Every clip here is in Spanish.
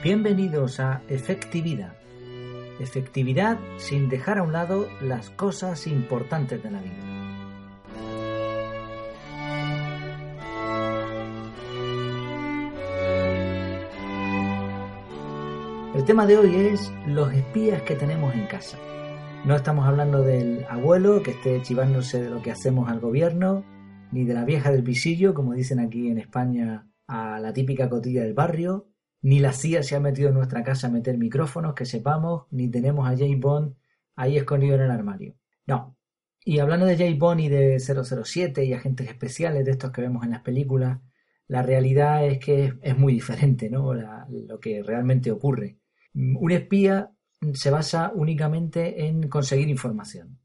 Bienvenidos a Efectividad. Efectividad sin dejar a un lado las cosas importantes de la vida. El tema de hoy es los espías que tenemos en casa. No estamos hablando del abuelo que esté chivándose de lo que hacemos al gobierno, ni de la vieja del visillo, como dicen aquí en España a la típica cotilla del barrio, ni la CIA se ha metido en nuestra casa a meter micrófonos, que sepamos, ni tenemos a James Bond ahí escondido en el armario. No. Y hablando de James Bond y de 007 y agentes especiales de estos que vemos en las películas, la realidad es que es muy diferente, ¿no? lo que realmente ocurre. Un espía se basa únicamente en conseguir información.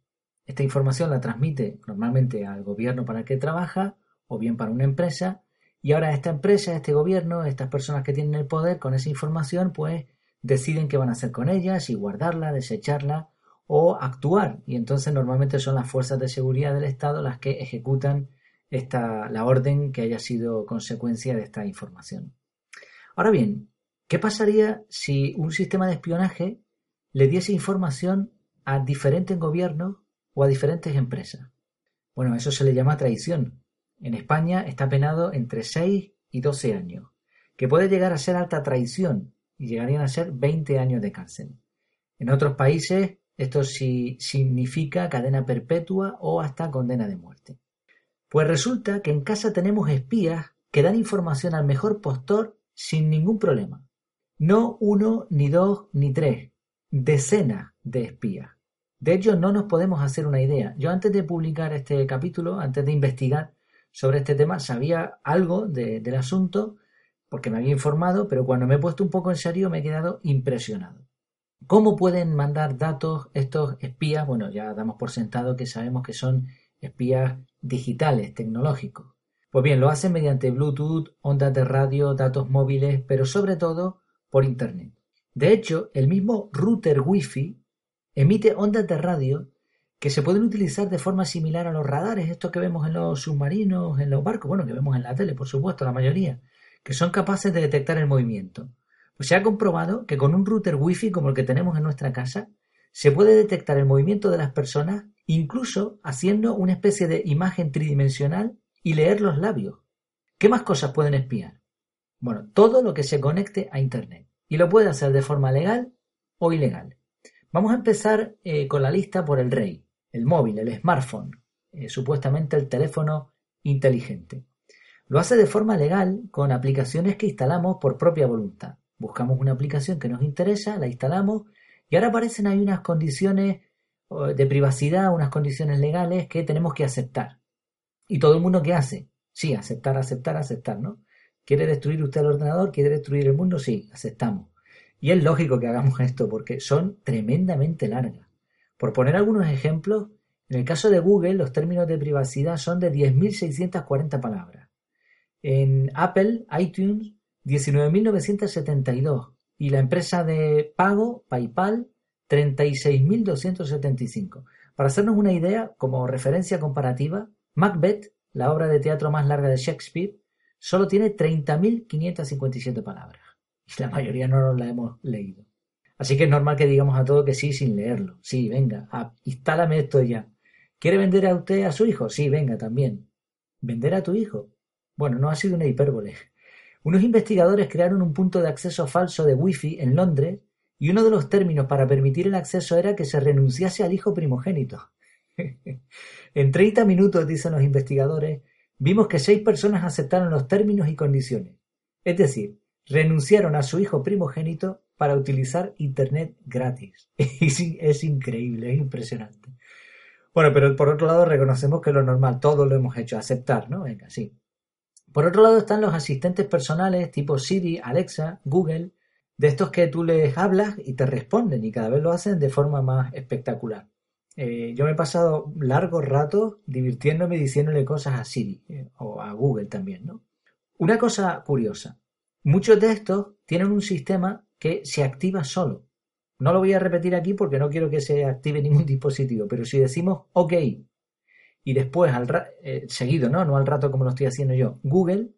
Esta información la transmite normalmente al gobierno para el que trabaja o bien para una empresa y ahora esta empresa, este gobierno, estas personas que tienen el poder con esa información, pues deciden qué van a hacer con ella, si guardarla, desecharla o actuar. Y entonces normalmente son las fuerzas de seguridad del Estado las que ejecutan esta, la orden que haya sido consecuencia de esta información. Ahora bien, ¿qué pasaría si un sistema de espionaje le diese información a diferentes gobiernos o a diferentes empresas? Bueno, eso se le llama traición en España está penado entre 6 y 12 años, que puede llegar a ser alta traición y llegarían a ser 20 años de cárcel. En otros países esto sí significa cadena perpetua o hasta condena de muerte. Pues resulta que en casa tenemos espías que dan información al mejor postor sin ningún problema. No uno, ni dos, ni tres, decenas de espías. De hecho, no nos podemos hacer una idea. Yo antes de publicar este capítulo, antes de investigar, sobre este tema, sabía algo del asunto porque me había informado, pero cuando me he puesto un poco en serio me he quedado impresionado. ¿Cómo pueden mandar datos estos espías? Bueno, ya damos por sentado que sabemos que son espías digitales, tecnológicos. Pues bien, lo hacen mediante Bluetooth, ondas de radio, datos móviles, pero sobre todo por Internet. De hecho, el mismo router Wi-Fi emite ondas de radio que se pueden utilizar de forma similar a los radares, estos que vemos en los submarinos, en los barcos, bueno, que vemos en la tele, por supuesto, la mayoría, que son capaces de detectar el movimiento. Pues se ha comprobado que con un router wifi como el que tenemos en nuestra casa, se puede detectar el movimiento de las personas, incluso haciendo una especie de imagen tridimensional y leer los labios. ¿Qué más cosas pueden espiar? Bueno, todo lo que se conecte a Internet. Y lo puede hacer de forma legal o ilegal. Vamos a empezar eh, con la lista por el rey el móvil, el smartphone, eh, supuestamente el teléfono inteligente. Lo hace de forma legal con aplicaciones que instalamos por propia voluntad. Buscamos una aplicación que nos interesa, la instalamos y ahora aparecen ahí unas condiciones de privacidad, unas condiciones legales que tenemos que aceptar. ¿Y todo el mundo qué hace? Sí, aceptar, aceptar, aceptar, ¿no? ¿Quiere destruir usted el ordenador? ¿Quiere destruir el mundo? Sí, aceptamos. Y es lógico que hagamos esto porque son tremendamente largas. Por poner algunos ejemplos, en el caso de Google los términos de privacidad son de 10.640 palabras. En Apple, iTunes, 19.972. Y la empresa de pago, PayPal, 36.275. Para hacernos una idea, como referencia comparativa, Macbeth, la obra de teatro más larga de Shakespeare, solo tiene 30.557 palabras. Y la mayoría no la hemos leído. Así que es normal que digamos a todo que sí sin leerlo. Sí, venga, instálame esto ya. ¿Quiere vender a usted a su hijo? Sí, venga, también. ¿Vender a tu hijo? Bueno, no ha sido una hipérbole. Unos investigadores crearon un punto de acceso falso de Wi-Fi en Londres y uno de los términos para permitir el acceso era que se renunciase al hijo primogénito. en 30 minutos, dicen los investigadores, vimos que seis personas aceptaron los términos y condiciones. Es decir, renunciaron a su hijo primogénito para utilizar Internet gratis. es increíble, es impresionante. Bueno, pero por otro lado reconocemos que lo normal, todo lo hemos hecho, aceptar, ¿no? Venga, sí. Por otro lado están los asistentes personales tipo Siri, Alexa, Google, de estos que tú les hablas y te responden y cada vez lo hacen de forma más espectacular. Eh, yo me he pasado largos ratos divirtiéndome diciéndole cosas a Siri eh, o a Google también, ¿no? Una cosa curiosa, muchos de estos tienen un sistema que se activa solo. No lo voy a repetir aquí porque no quiero que se active ningún dispositivo, pero si decimos OK y después al eh, seguido, ¿no? no al rato como lo estoy haciendo yo, Google,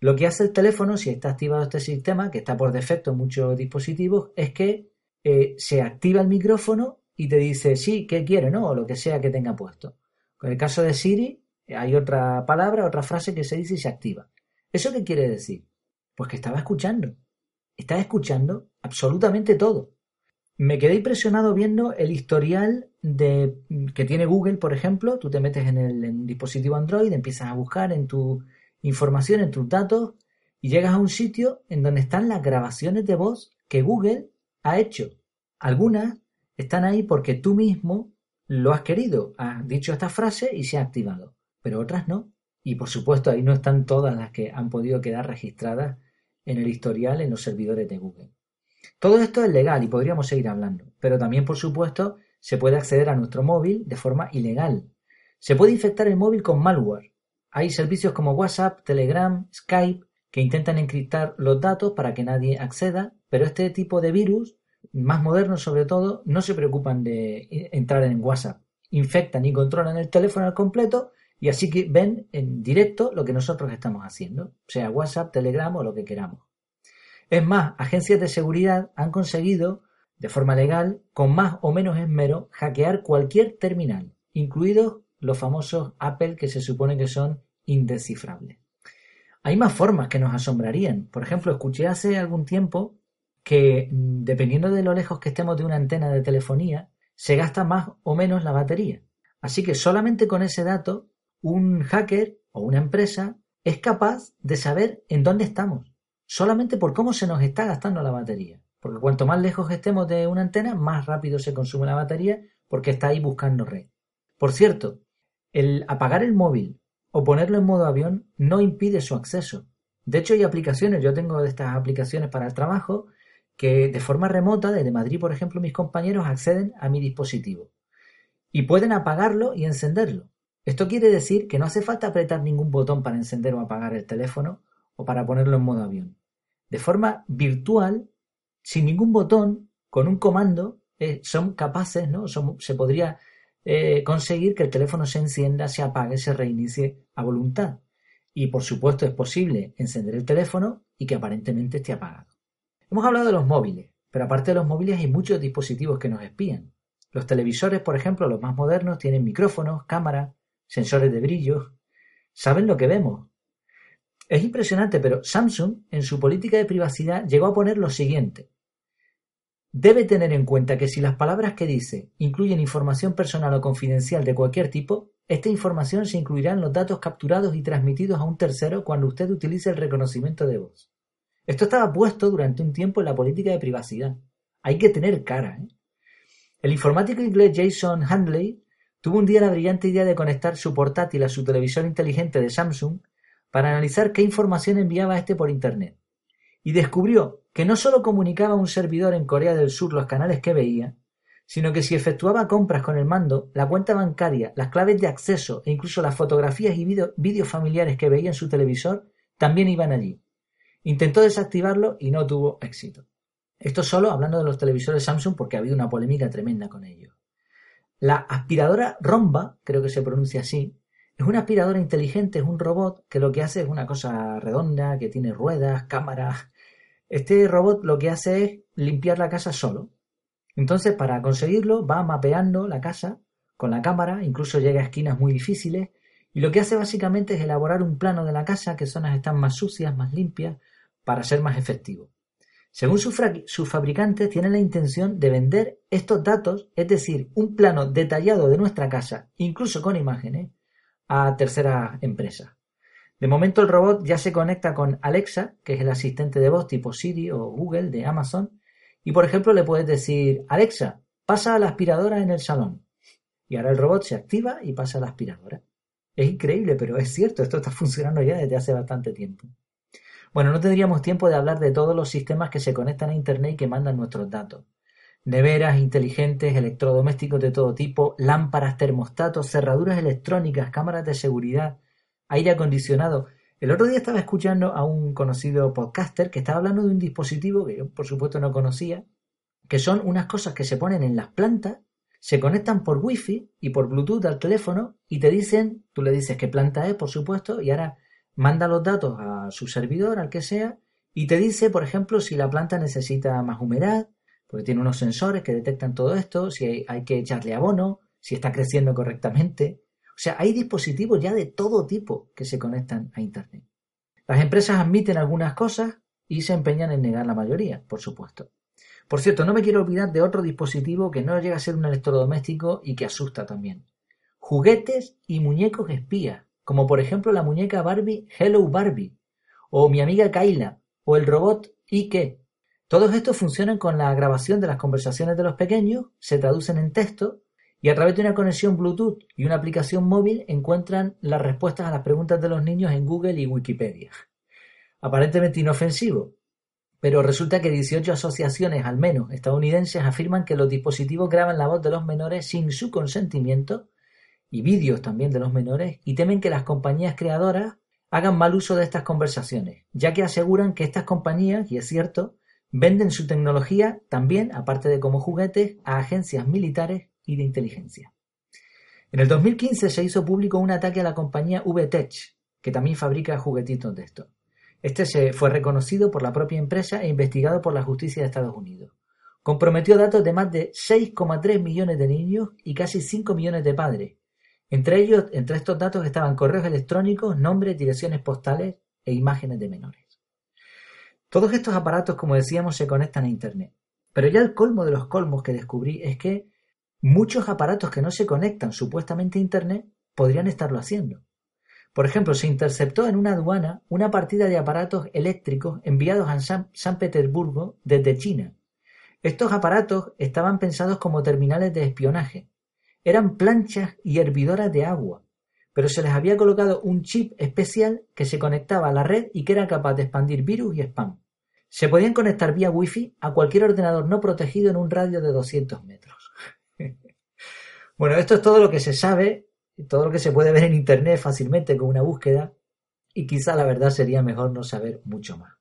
Lo que hace el teléfono, si está activado este sistema, que está por defecto en muchos dispositivos, es que eh, se activa el micrófono y te dice sí, ¿qué quiere? ¿no? O lo que sea que tenga puesto. En el caso de Siri, hay otra palabra, otra frase que se dice y se activa. ¿Eso qué quiere decir? Pues que estaba escuchando. Estaba escuchando absolutamente todo. Me quedé impresionado viendo el historial de, que tiene Google, por ejemplo. Tú te metes en el dispositivo Android, empiezas a buscar en tu información, en tus datos, y llegas a un sitio en donde están las grabaciones de voz que Google ha hecho. Algunas están ahí porque tú mismo lo has querido, has dicho esta frase y se ha activado, pero otras no. Y por supuesto ahí no están todas las que han podido quedar registradas en el historial en los servidores de Google. Todo esto es legal y podríamos seguir hablando, pero también por supuesto se puede acceder a nuestro móvil de forma ilegal. Se puede infectar el móvil con malware. Hay servicios como WhatsApp, Telegram, Skype que intentan encriptar los datos para que nadie acceda, pero este tipo de virus más modernos sobre todo, no se preocupan de entrar en WhatsApp. Infectan y controlan el teléfono al completo y así que ven en directo lo que nosotros estamos haciendo, sea WhatsApp, Telegram o lo que queramos. Es más, agencias de seguridad han conseguido, de forma legal, con más o menos esmero, hackear cualquier terminal, incluidos los famosos Apple que se supone que son indescifrables. Hay más formas que nos asombrarían. Por ejemplo, escuché hace algún tiempo que mm, dependiendo de lo lejos que estemos de una antena de telefonía, se gasta más o menos la batería. Así que solamente con ese dato, un hacker o una empresa es capaz de saber en dónde estamos, solamente por cómo se nos está gastando la batería. Porque cuanto más lejos estemos de una antena, más rápido se consume la batería porque está ahí buscando red. Por cierto, el apagar el móvil o ponerlo en modo avión no impide su acceso. De hecho, hay aplicaciones, yo tengo de estas aplicaciones para el trabajo, que de forma remota, desde Madrid, por ejemplo, mis compañeros acceden a mi dispositivo y pueden apagarlo y encenderlo. Esto quiere decir que no hace falta apretar ningún botón para encender o apagar el teléfono o para ponerlo en modo avión. De forma virtual, sin ningún botón, con un comando, eh, son capaces, ¿no? se podría eh, conseguir que el teléfono se encienda, se apague, se reinicie a voluntad. Y por supuesto es posible encender el teléfono y que aparentemente esté apagado. Hemos hablado de los móviles, pero aparte de los móviles hay muchos dispositivos que nos espían. Los televisores, por ejemplo, los más modernos, tienen micrófonos, cámaras, sensores de brillo. Saben lo que vemos. Es impresionante, pero Samsung, en su política de privacidad, llegó a poner lo siguiente. Debe tener en cuenta que si las palabras que dice incluyen información personal o confidencial de cualquier tipo, esta información se incluirá en los datos capturados y transmitidos a un tercero cuando usted utilice el reconocimiento de voz. Esto estaba puesto durante un tiempo en la política de privacidad. Hay que tener cara. ¿eh? El informático inglés Jason Handley tuvo un día la brillante idea de conectar su portátil a su televisor inteligente de Samsung para analizar qué información enviaba este por Internet. Y descubrió que no solo comunicaba a un servidor en Corea del Sur los canales que veía, sino que si efectuaba compras con el mando, la cuenta bancaria, las claves de acceso e incluso las fotografías y vídeos familiares que veía en su televisor también iban allí. Intentó desactivarlo y no tuvo éxito. Esto solo hablando de los televisores Samsung porque ha habido una polémica tremenda con ellos. La aspiradora Romba, creo que se pronuncia así, es una aspiradora inteligente, es un robot que lo que hace es una cosa redonda, que tiene ruedas, cámaras. Este robot lo que hace es limpiar la casa solo. Entonces, para conseguirlo, va mapeando la casa con la cámara, incluso llega a esquinas muy difíciles, y lo que hace básicamente es elaborar un plano de la casa, qué zonas están más sucias, más limpias, para ser más efectivo. Según su fabricantes, tienen la intención de vender estos datos, es decir, un plano detallado de nuestra casa, incluso con imágenes, a terceras empresas. De momento el robot ya se conecta con Alexa, que es el asistente de voz tipo Siri o Google de Amazon, y por ejemplo le puedes decir, Alexa, pasa a la aspiradora en el salón. Y ahora el robot se activa y pasa a la aspiradora. Es increíble, pero es cierto, esto está funcionando ya desde hace bastante tiempo. Bueno, no tendríamos tiempo de hablar de todos los sistemas que se conectan a Internet y que mandan nuestros datos. Neveras inteligentes, electrodomésticos de todo tipo, lámparas, termostatos, cerraduras electrónicas, cámaras de seguridad, aire acondicionado. El otro día estaba escuchando a un conocido podcaster que estaba hablando de un dispositivo que yo por supuesto no conocía, que son unas cosas que se ponen en las plantas, se conectan por wifi y por bluetooth al teléfono y te dicen, tú le dices qué planta es por supuesto y ahora manda los datos a su servidor, al que sea, y te dice, por ejemplo, si la planta necesita más humedad, porque tiene unos sensores que detectan todo esto, si hay, que echarle abono, si está creciendo correctamente. O sea, hay dispositivos ya de todo tipo que se conectan a Internet. Las empresas admiten algunas cosas y se empeñan en negar la mayoría, por supuesto. Por cierto, no me quiero olvidar de otro dispositivo que no llega a ser un electrodoméstico y que asusta también. Juguetes y muñecos espías, como por ejemplo la muñeca Barbie Hello Barbie, o mi amiga Kaila, o el robot Ike. Todos estos funcionan con la grabación de las conversaciones de los pequeños, se traducen en texto y a través de una conexión Bluetooth y una aplicación móvil encuentran las respuestas a las preguntas de los niños en Google y Wikipedia. Aparentemente inofensivo, pero resulta que 18 asociaciones, al menos estadounidenses, afirman que los dispositivos graban la voz de los menores sin su consentimiento y vídeos también de los menores y temen que las compañías creadoras hagan mal uso de estas conversaciones, ya que aseguran que estas compañías, y es cierto, venden su tecnología también, aparte de como juguetes, a agencias militares y de inteligencia. En el 2015 se hizo público un ataque a la compañía VTech, que también fabrica juguetitos de esto. Este se fue reconocido por la propia empresa e investigado por la justicia de Estados Unidos. Comprometió datos de más de 6,3 millones de niños y casi 5 millones de padres. Entre ellos, entre estos datos estaban correos electrónicos, nombres, direcciones postales e imágenes de menores. Todos estos aparatos, como decíamos, se conectan a Internet. Pero ya el colmo de los colmos que descubrí es que muchos aparatos que no se conectan supuestamente a Internet podrían estarlo haciendo. Por ejemplo, se interceptó en una aduana una partida de aparatos eléctricos enviados a San, Petersburgo desde China. Estos aparatos estaban pensados como terminales de espionaje. Eran planchas y hervidoras de agua, pero se les había colocado un chip especial que se conectaba a la red y que era capaz de expandir virus y spam. Se podían conectar vía Wi-Fi a cualquier ordenador no protegido en un radio de 200 metros. bueno, esto es todo lo que se sabe todo lo que se puede ver en Internet fácilmente con una búsqueda y quizá la verdad sería mejor no saber mucho más.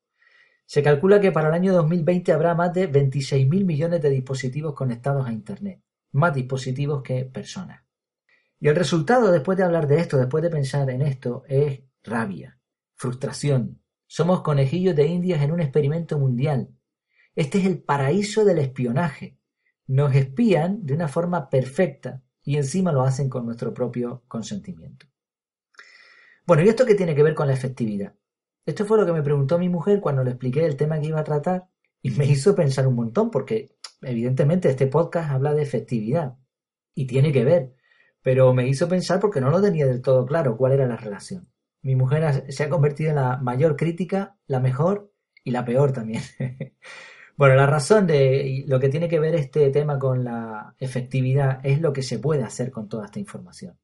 Se calcula que para el año 2020 habrá más de 26.000 millones de dispositivos conectados a Internet, más dispositivos que personas. Y el resultado, después de hablar de esto, después de pensar en esto, es rabia, frustración. Somos conejillos de indias en un experimento mundial. Este es el paraíso del espionaje. Nos espían de una forma perfecta, y encima lo hacen con nuestro propio consentimiento. Bueno, ¿y esto qué tiene que ver con la efectividad? Esto fue lo que me preguntó mi mujer cuando le expliqué el tema que iba a tratar y me hizo pensar un montón porque evidentemente este podcast habla de efectividad y tiene que ver, pero me hizo pensar porque no lo tenía del todo claro cuál era la relación. Mi mujer se ha convertido en la mayor crítica, la mejor y la peor también. Bueno, la razón de lo que tiene que ver este tema con la efectividad es lo que se puede hacer con toda esta información.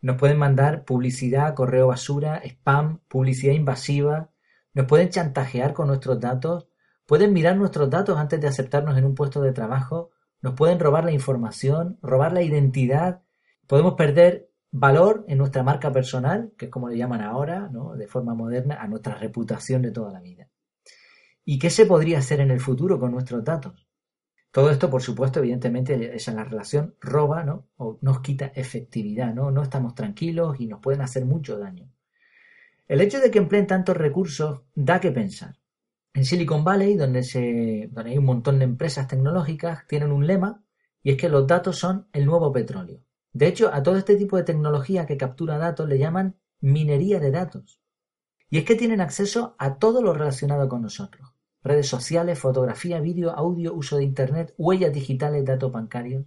Nos pueden mandar publicidad, correo basura, spam, publicidad invasiva, nos pueden chantajear con nuestros datos, pueden mirar nuestros datos antes de aceptarnos en un puesto de trabajo, nos pueden robar la información, robar la identidad, podemos perder valor en nuestra marca personal, que es como le llaman ahora, ¿no? de forma moderna, a nuestra reputación de toda la vida. ¿Y qué se podría hacer en el futuro con nuestros datos? Todo esto, por supuesto, evidentemente, es en la relación roba, ¿no? O nos quita efectividad, ¿no? No estamos tranquilos y nos pueden hacer mucho daño. El hecho de que empleen tantos recursos da que pensar. En Silicon Valley, donde, se, hay un montón de empresas tecnológicas, tienen un lema y es que los datos son el nuevo petróleo. De hecho, a todo este tipo de tecnología que captura datos le llaman minería de datos. Y es que tienen acceso a todo lo relacionado con nosotros. Redes sociales, fotografía, vídeo, audio, uso de Internet, huellas digitales, datos bancarios.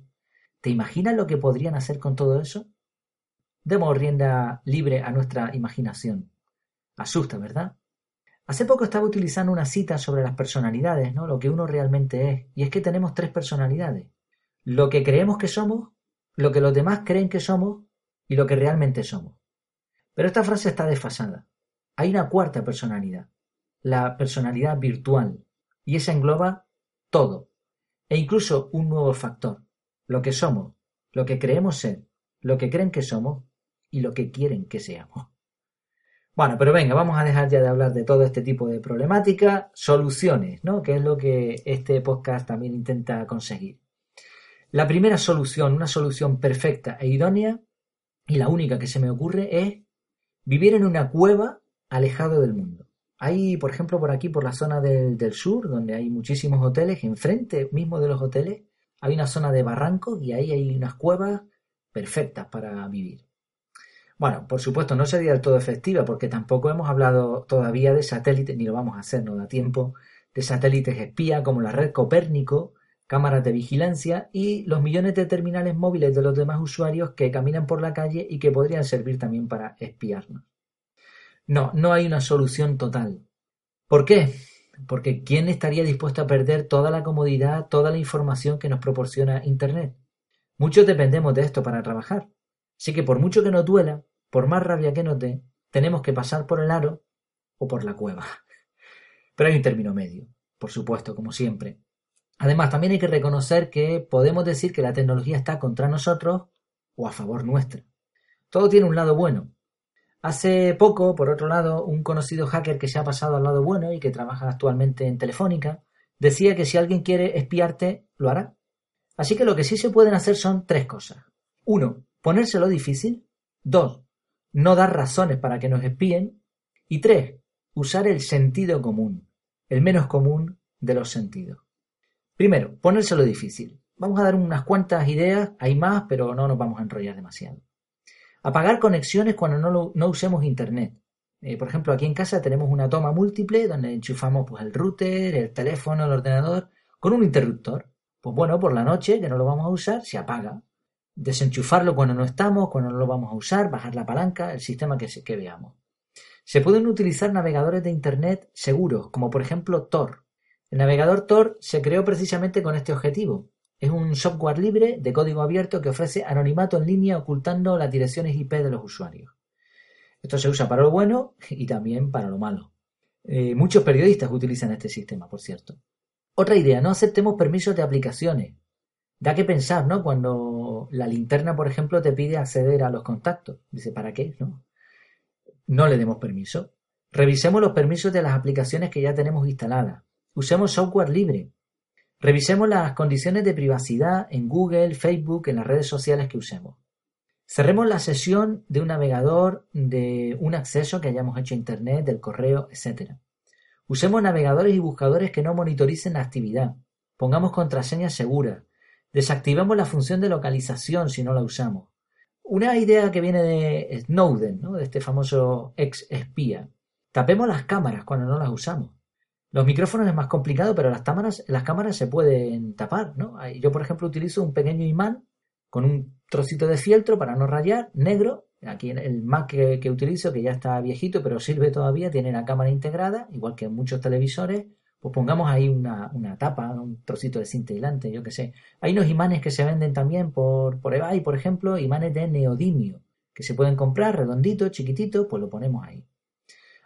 ¿Te imaginas lo que podrían hacer con todo eso? Demos rienda libre a nuestra imaginación. Asusta, ¿verdad? Hace poco estaba utilizando una cita sobre las personalidades, ¿no? Lo que uno realmente es. Y es que tenemos tres personalidades. Lo que creemos que somos, lo que los demás creen que somos y lo que realmente somos. Pero esta frase está desfasada. Hay una cuarta personalidad, la personalidad virtual, y esa engloba todo, e incluso un nuevo factor, lo que somos, lo que creemos ser, lo que creen que somos y lo que quieren que seamos. Bueno, pero venga, vamos a dejar ya de hablar de todo este tipo de problemática, soluciones, ¿no? Que es lo que este podcast también intenta conseguir. La primera solución, una solución perfecta e idónea, y la única que se me ocurre es vivir en una cueva alejado del mundo. Hay, por ejemplo, por aquí, por la zona del, del sur, donde hay muchísimos hoteles, enfrente mismo de los hoteles, hay una zona de barrancos y ahí hay unas cuevas perfectas para vivir. Bueno, por supuesto, no sería del todo efectiva porque tampoco hemos hablado todavía de satélites, ni lo vamos a hacer, no da tiempo, de satélites espía como la red Copérnico, cámaras de vigilancia y los millones de terminales móviles de los demás usuarios que caminan por la calle y que podrían servir también para espiarnos. No, no hay una solución total. ¿Por qué? Porque ¿quién estaría dispuesto a perder toda la comodidad, toda la información que nos proporciona Internet? Muchos dependemos de esto para trabajar. Así que por mucho que nos duela, por más rabia que nos dé, tenemos que pasar por el aro o por la cueva. Pero hay un término medio, por supuesto, como siempre. Además, también hay que reconocer que podemos decir que la tecnología está contra nosotros o a favor nuestra. Todo tiene un lado bueno. Hace poco, por otro lado, un conocido hacker que se ha pasado al lado bueno y que trabaja actualmente en Telefónica, decía que si alguien quiere espiarte, lo hará. Así que lo que sí se pueden hacer son tres cosas. Uno, ponérselo difícil. Dos, no dar razones para que nos espíen. Y tres, usar el sentido común, el menos común de los sentidos. Primero, ponérselo difícil. Vamos a dar unas cuantas ideas, hay más, pero no nos vamos a enrollar demasiado. Apagar conexiones cuando no, no usemos Internet. Eh, por ejemplo, aquí en casa tenemos una toma múltiple donde enchufamos pues, el router, el teléfono, el ordenador, con un interruptor. Pues bueno, por la noche, que no lo vamos a usar, se apaga. Desenchufarlo cuando no estamos, cuando no lo vamos a usar, bajar la palanca, el sistema que, veamos. Se pueden utilizar navegadores de Internet seguros, como por ejemplo Tor. El navegador Tor se creó precisamente con este objetivo. Es un software libre de código abierto que ofrece anonimato en línea ocultando las direcciones IP de los usuarios. Esto se usa para lo bueno y también para lo malo. Eh, muchos periodistas utilizan este sistema, por cierto. Otra idea, no aceptemos permisos de aplicaciones. Da que pensar, ¿no? Cuando la linterna, por ejemplo, te pide acceder a los contactos. Dice, ¿para qué? No no le demos permiso. Revisemos los permisos de las aplicaciones que ya tenemos instaladas. Usemos software libre. Revisemos las condiciones de privacidad en Google, Facebook, en las redes sociales que usemos. Cerremos la sesión de un navegador, de un acceso que hayamos hecho a Internet, del correo, etc. Usemos navegadores y buscadores que no monitoricen la actividad. Pongamos contraseñas seguras. Desactivemos la función de localización si no la usamos. Una idea que viene de Snowden, ¿no? de este famoso ex espía. Tapemos las cámaras cuando no las usamos. Los micrófonos es más complicado, pero las cámaras, las cámaras se pueden tapar. ¿no? Yo, por ejemplo, utilizo un pequeño imán con un trocito de fieltro para no rayar, negro. Aquí el Mac que, que utilizo, que ya está viejito, pero sirve todavía, tiene la cámara integrada, igual que en muchos televisores pues pongamos ahí una, tapa, un trocito de cinta aislante, yo qué sé. Hay unos imanes que se venden también por, por por ejemplo, imanes de neodimio, que se pueden comprar redonditos, chiquititos, pues lo ponemos ahí.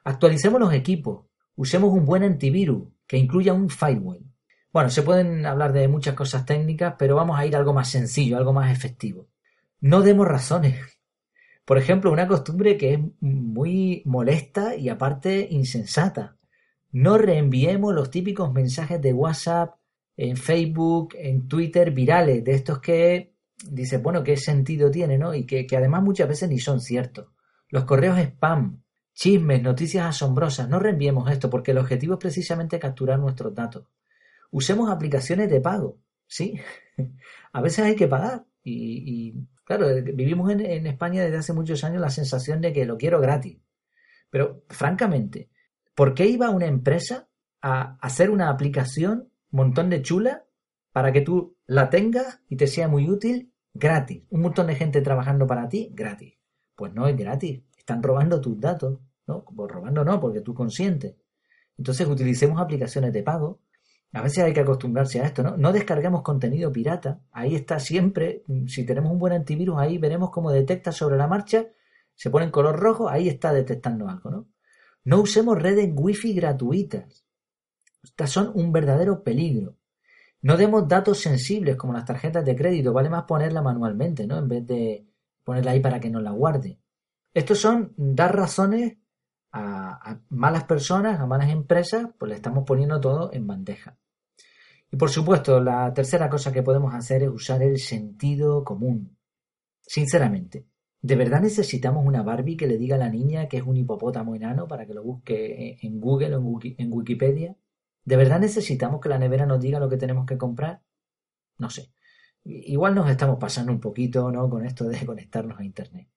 Actualicemos los equipos, usemos un buen antivirus que incluya un firewall. Bueno, se pueden hablar de muchas cosas técnicas, pero vamos a ir a algo más sencillo, algo más efectivo. No demos razones. Por ejemplo, una costumbre que es muy molesta y aparte insensata no reenviemos los típicos mensajes de WhatsApp, en Facebook, en Twitter virales, de estos que dices, bueno, ¿qué sentido tiene, no? Y que, además muchas veces ni son ciertos. Los correos spam, chismes, noticias asombrosas, no reenviemos esto porque el objetivo es precisamente capturar nuestros datos. Usemos aplicaciones de pago, ¿sí? A veces hay que pagar y, claro, vivimos en, en España desde hace muchos años la sensación de que lo quiero gratis. Pero francamente, ¿Por qué iba una empresa a hacer una aplicación montón de chula para que tú la tengas y te sea muy útil gratis? Un montón de gente trabajando para ti gratis. Pues no es gratis. Están robando tus datos. ¿no? Pues robando no, porque tú consientes. Entonces utilicemos aplicaciones de pago. A veces hay que acostumbrarse a esto, ¿no? No descarguemos contenido pirata. Ahí está siempre. Si tenemos un buen antivirus, ahí veremos cómo detecta sobre la marcha. Se pone en color rojo, ahí está detectando algo, ¿no? No usemos redes wifi gratuitas. Estas son un verdadero peligro. No demos datos sensibles como las tarjetas de crédito. Vale más ponerla manualmente, ¿no? En vez de ponerla ahí para que nos la guarde. Estos son dar razones a, malas personas, a malas empresas, pues le estamos poniendo todo en bandeja. Y por supuesto, la tercera cosa que podemos hacer es usar el sentido común. Sinceramente, ¿De verdad necesitamos una Barbie que le diga a la niña que es un hipopótamo enano para que lo busque en Google o en Wikipedia? ¿De verdad necesitamos que la nevera nos diga lo que tenemos que comprar? No sé. Igual nos estamos pasando un poquito, ¿no? Con esto de conectarnos a Internet.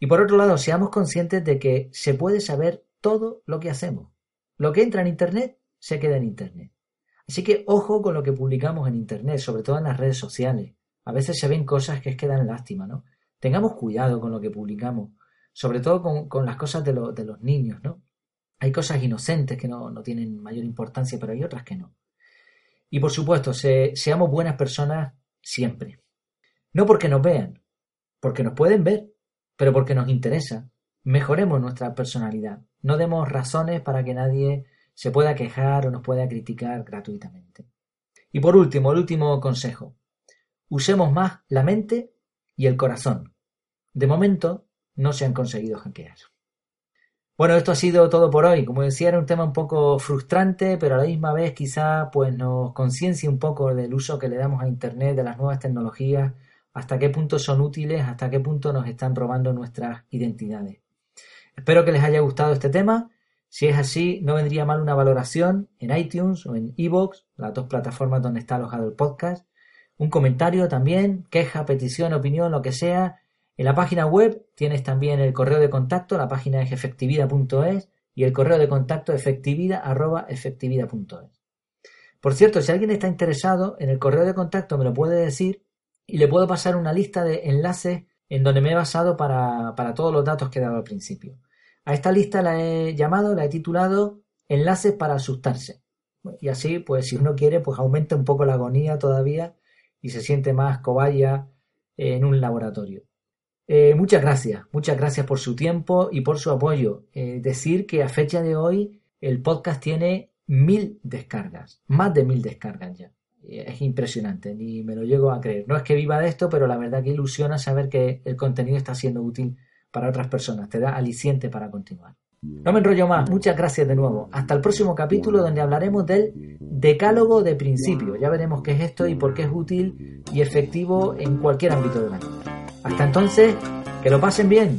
Y por otro lado, seamos conscientes de que se puede saber todo lo que hacemos. Lo que entra en Internet se queda en Internet. Así que ojo con lo que publicamos en Internet, sobre todo en las redes sociales. A veces se ven cosas que es que dan lástima, ¿no? Tengamos cuidado con lo que publicamos, sobre todo con, las cosas de, de los niños, ¿no? Hay cosas inocentes que no, tienen mayor importancia, pero hay otras que no. Y por supuesto, seamos buenas personas siempre. No porque nos vean, porque nos pueden ver, pero porque nos interesa. Mejoremos nuestra personalidad. No demos razones para que nadie se pueda quejar o nos pueda criticar gratuitamente. Y por último, el último consejo. Usemos más la mente y el corazón. De momento, no se han conseguido hackear. Bueno, esto ha sido todo por hoy. Como decía, era un tema un poco frustrante, pero a la misma vez quizá pues nos conciencia un poco del uso que le damos a Internet, de las nuevas tecnologías, hasta qué punto son útiles, hasta qué punto nos están robando nuestras identidades. Espero que les haya gustado este tema. Si es así, no vendría mal una valoración en iTunes o en iVoox, las dos plataformas donde está alojado el podcast. Un comentario también, queja, petición, opinión, lo que sea, en la página web tienes también el correo de contacto, la página es efectividad.es y el correo de contacto efectividad.efectividad.es. Por cierto, si alguien está interesado en el correo de contacto me lo puede decir y le puedo pasar una lista de enlaces en donde me he basado para, para todos los datos que he dado al principio. A esta lista la he llamado, la he titulado Enlaces para asustarse. Y así, pues si uno quiere, pues aumenta un poco la agonía todavía y se siente más cobaya en un laboratorio. Eh, muchas gracias, muchas gracias por su tiempo y por su apoyo. Eh, decir que a fecha de hoy el podcast tiene mil descargas, más de mil descargas ya. Eh, es impresionante, ni me lo llego a creer. No es que viva de esto, pero la verdad que ilusiona saber que el contenido está siendo útil para otras personas. Te da aliciente para continuar. No me enrollo más, muchas gracias de nuevo. Hasta el próximo capítulo donde hablaremos del decálogo de principios. Ya veremos qué es esto y por qué es útil y efectivo en cualquier ámbito de la vida. Hasta entonces, que lo pasen bien.